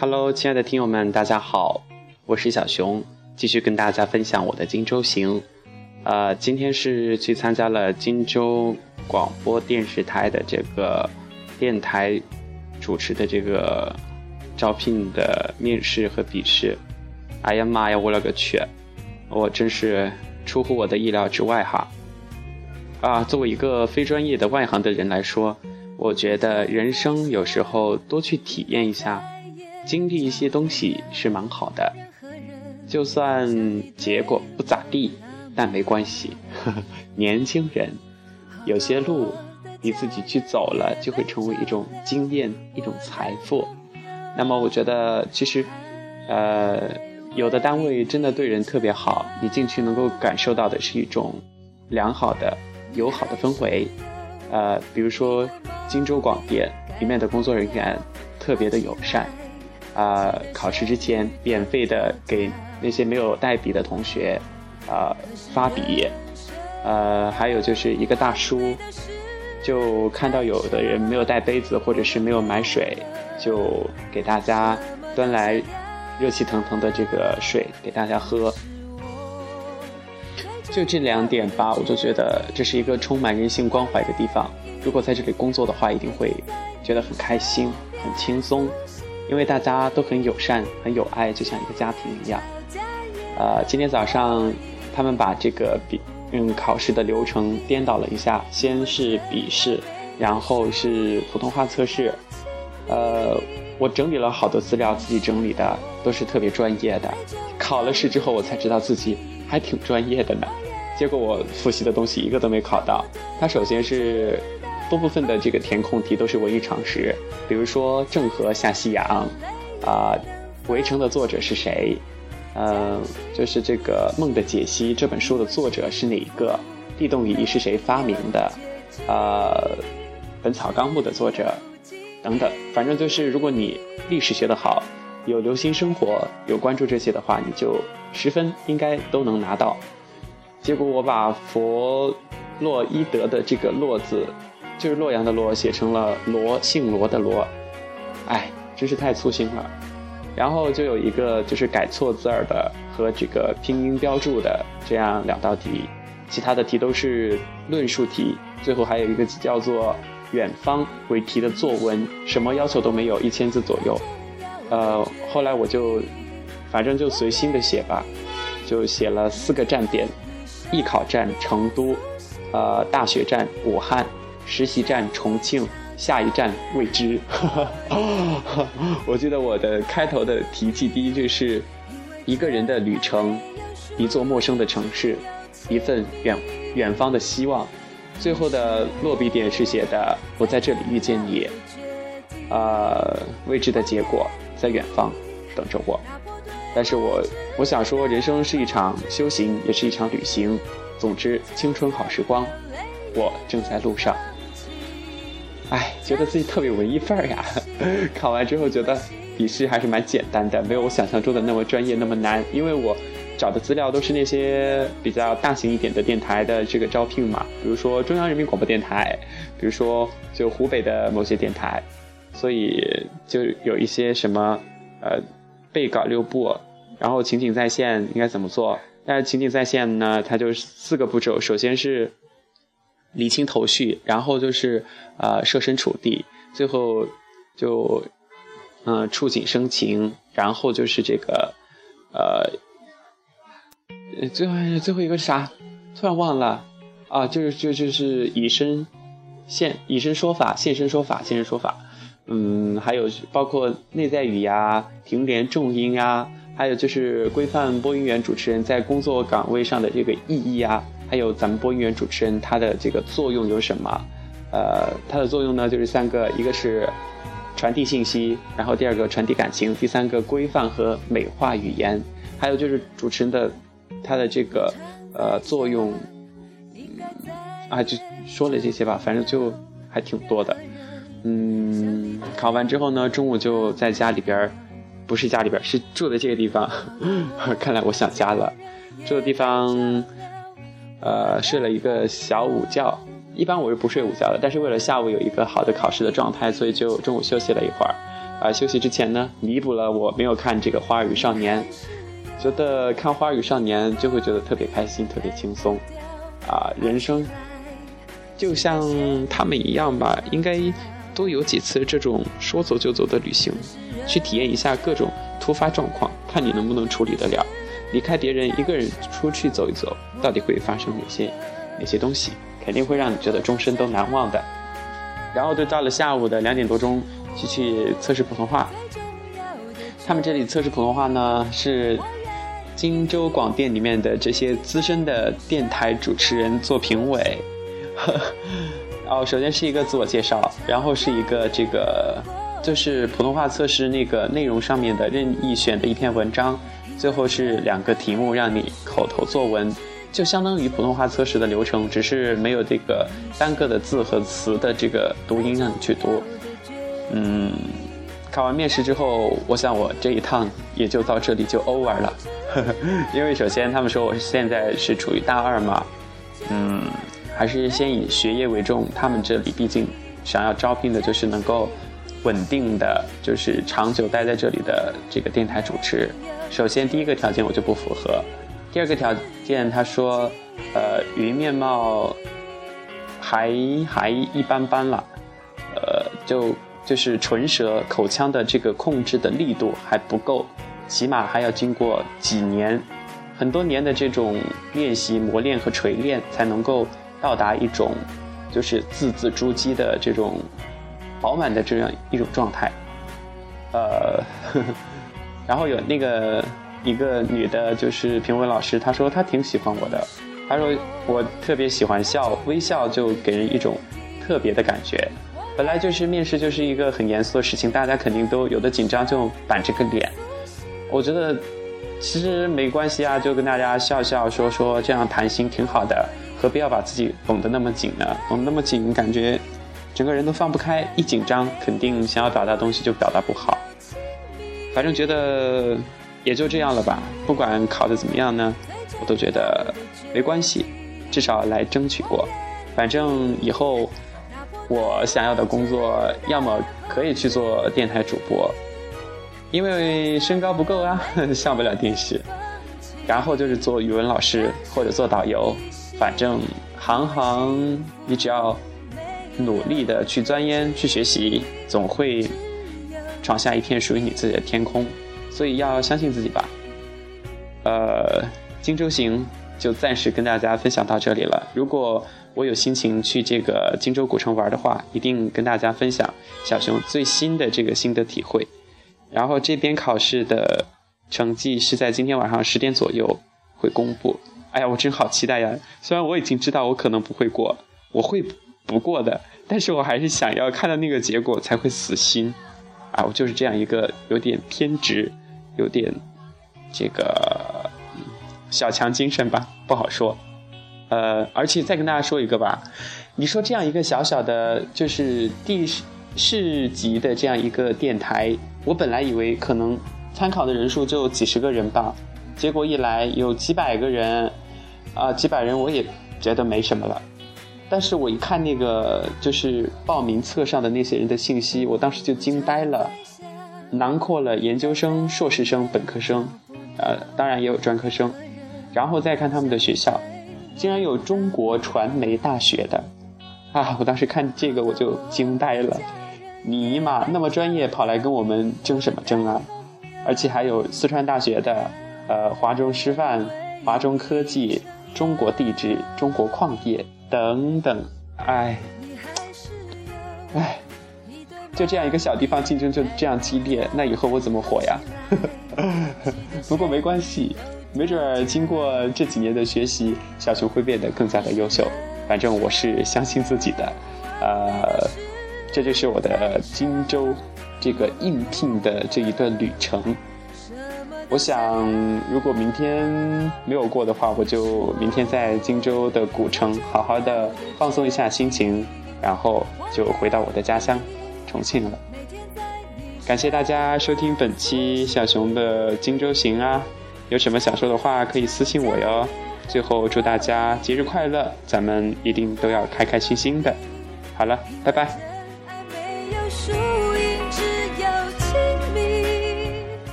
Hello，亲爱的听友们，大家好，我是小熊，继续跟大家分享我的荆州行。呃，今天是去参加了荆州广播电视台的这个电台主持的这个招聘的面试和笔试。哎呀妈呀，我勒个去！我真是出乎我的意料之外哈。啊，作为一个非专业的外行的人来说，我觉得人生有时候多去体验一下。经历一些东西是蛮好的，就算结果不咋地，但没关系。年轻人，有些路你自己去走了，就会成为一种经验，一种财富。那么，我觉得其实，呃，有的单位真的对人特别好，你进去能够感受到的是一种良好的、友好的氛围。呃，比如说荆州广电里面的工作人员特别的友善。啊，考试之前免费的给那些没有带笔的同学，啊发笔，呃，还有就是一个大叔，就看到有的人没有带杯子或者是没有买水，就给大家端来热气腾腾的这个水给大家喝。就这两点吧，我就觉得这是一个充满人性关怀的地方。如果在这里工作的话，一定会觉得很开心、很轻松。因为大家都很友善、很有爱，就像一个家庭一样。呃，今天早上他们把这个笔嗯考试的流程颠倒了一下，先是笔试，然后是普通话测试。呃，我整理了好多资料，自己整理的都是特别专业的。考了试之后，我才知道自己还挺专业的呢。结果我复习的东西一个都没考到。他首先是。多部分的这个填空题都是文艺常识，比如说郑和下西洋，啊，围城的作者是谁？嗯，就是这个《梦的解析》这本书的作者是哪一个？地动仪是谁发明的？呃，《本草纲目》的作者等等，反正就是如果你历史学得好，有留心生活，有关注这些的话，你就十分应该都能拿到。结果我把弗洛伊德的这个“洛”字。就是洛阳的洛写成了罗姓罗的罗，哎，真是太粗心了。然后就有一个就是改错字儿的和这个拼音标注的这样两道题，其他的题都是论述题。最后还有一个叫做远方为题的作文，什么要求都没有，一千字左右。呃，后来我就反正就随心的写吧，就写了四个站点：艺考站成都，呃，大学站武汉。实习站重庆，下一站未知。我记得我的开头的题记第一句是：一个人的旅程，一座陌生的城市，一份远远方的希望。最后的落笔点是写的：我在这里遇见你，呃，未知的结果在远方等着我。但是我我想说，人生是一场修行，也是一场旅行。总之，青春好时光，我正在路上。哎，觉得自己特别文艺范儿呀！考完之后觉得笔试还是蛮简单的，没有我想象中的那么专业那么难。因为我找的资料都是那些比较大型一点的电台的这个招聘嘛，比如说中央人民广播电台，比如说就湖北的某些电台，所以就有一些什么呃背稿六步，然后情景再现应该怎么做？但是情景再现呢，它就是四个步骤，首先是。理清头绪，然后就是呃设身处地，最后就嗯触景生情，然后就是这个呃最后最后一个是啥？突然忘了啊，就是就就是以身现以身说法，现身说法，现身说法。嗯，还有包括内在语呀、停连重音呀，还有就是规范播音员主持人在工作岗位上的这个意义呀。还有咱们播音员主持人他的这个作用有什么？呃，他的作用呢就是三个，一个是传递信息，然后第二个传递感情，第三个规范和美化语言，还有就是主持人的他的这个呃作用，啊，就说了这些吧，反正就还挺多的。嗯，考完之后呢，中午就在家里边儿不是家里边是住的这个地方。看来我想家了，住的地方。呃，睡了一个小午觉。一般我是不睡午觉的，但是为了下午有一个好的考试的状态，所以就中午休息了一会儿。啊，休息之前呢，弥补了我没有看这个《花儿与少年》，觉得看《花儿与少年》就会觉得特别开心，特别轻松。啊，人生就像他们一样吧，应该都有几次这种说走就走的旅行，去体验一下各种突发状况，看你能不能处理得了。离开别人，一个人出去走一走，到底会发生哪些哪些东西？肯定会让你觉得终身都难忘的。然后就到了下午的两点多钟，去去测试普通话。他们这里测试普通话呢，是荆州广电里面的这些资深的电台主持人做评委。哦，首先是一个自我介绍，然后是一个这个就是普通话测试那个内容上面的任意选的一篇文章。最后是两个题目，让你口头作文，就相当于普通话测试的流程，只是没有这个单个的字和词的这个读音让你去读。嗯，考完面试之后，我想我这一趟也就到这里就 over 了，因为首先他们说我现在是处于大二嘛，嗯，还是先以学业为重，他们这里毕竟想要招聘的就是能够。稳定的就是长久待在这里的这个电台主持，首先第一个条件我就不符合，第二个条件他说，呃，语音面貌还还一般般了，呃，就就是唇舌口腔的这个控制的力度还不够，起码还要经过几年，很多年的这种练习磨练和锤炼，才能够到达一种就是字字珠玑的这种。饱满的这样一种状态，呃，然后有那个一个女的，就是评委老师，她说她挺喜欢我的，她说我特别喜欢笑，微笑就给人一种特别的感觉。本来就是面试就是一个很严肃的事情，大家肯定都有的紧张就板着个脸。我觉得其实没关系啊，就跟大家笑笑说说，这样谈心挺好的，何必要把自己绷得那么紧呢？绷得那么紧，感觉。整个人都放不开，一紧张，肯定想要表达东西就表达不好。反正觉得也就这样了吧，不管考得怎么样呢，我都觉得没关系，至少来争取过。反正以后我想要的工作，要么可以去做电台主播，因为身高不够啊，上不了电视。然后就是做语文老师或者做导游，反正行行你只要。努力的去钻研、去学习，总会闯下一片属于你自己的天空。所以要相信自己吧。呃，荆州行就暂时跟大家分享到这里了。如果我有心情去这个荆州古城玩的话，一定跟大家分享小熊最新的这个心得体会。然后这边考试的成绩是在今天晚上十点左右会公布。哎呀，我真好期待呀！虽然我已经知道我可能不会过，我会。不过的，但是我还是想要看到那个结果才会死心，啊，我就是这样一个有点偏执，有点这个小强精神吧，不好说。呃，而且再跟大家说一个吧，你说这样一个小小的，就是地市级的这样一个电台，我本来以为可能参考的人数就几十个人吧，结果一来有几百个人，啊，几百人我也觉得没什么了。但是我一看那个就是报名册上的那些人的信息，我当时就惊呆了，囊括了研究生、硕士生、本科生，呃，当然也有专科生，然后再看他们的学校，竟然有中国传媒大学的，啊，我当时看这个我就惊呆了，尼玛那么专业跑来跟我们争什么争啊？而且还有四川大学的，呃，华中师范、华中科技、中国地质、中国矿业。等等，哎，哎，就这样一个小地方，竞争就这样激烈，那以后我怎么活呀？不过没关系，没准儿经过这几年的学习，小熊会变得更加的优秀。反正我是相信自己的，呃，这就是我的荆州这个应聘的这一段旅程。我想，如果明天没有过的话，我就明天在荆州的古城好好的放松一下心情，然后就回到我的家乡重庆了。感谢大家收听本期小熊的荆州行啊！有什么想说的话可以私信我哟。最后祝大家节日快乐，咱们一定都要开开心心的。好了，拜拜。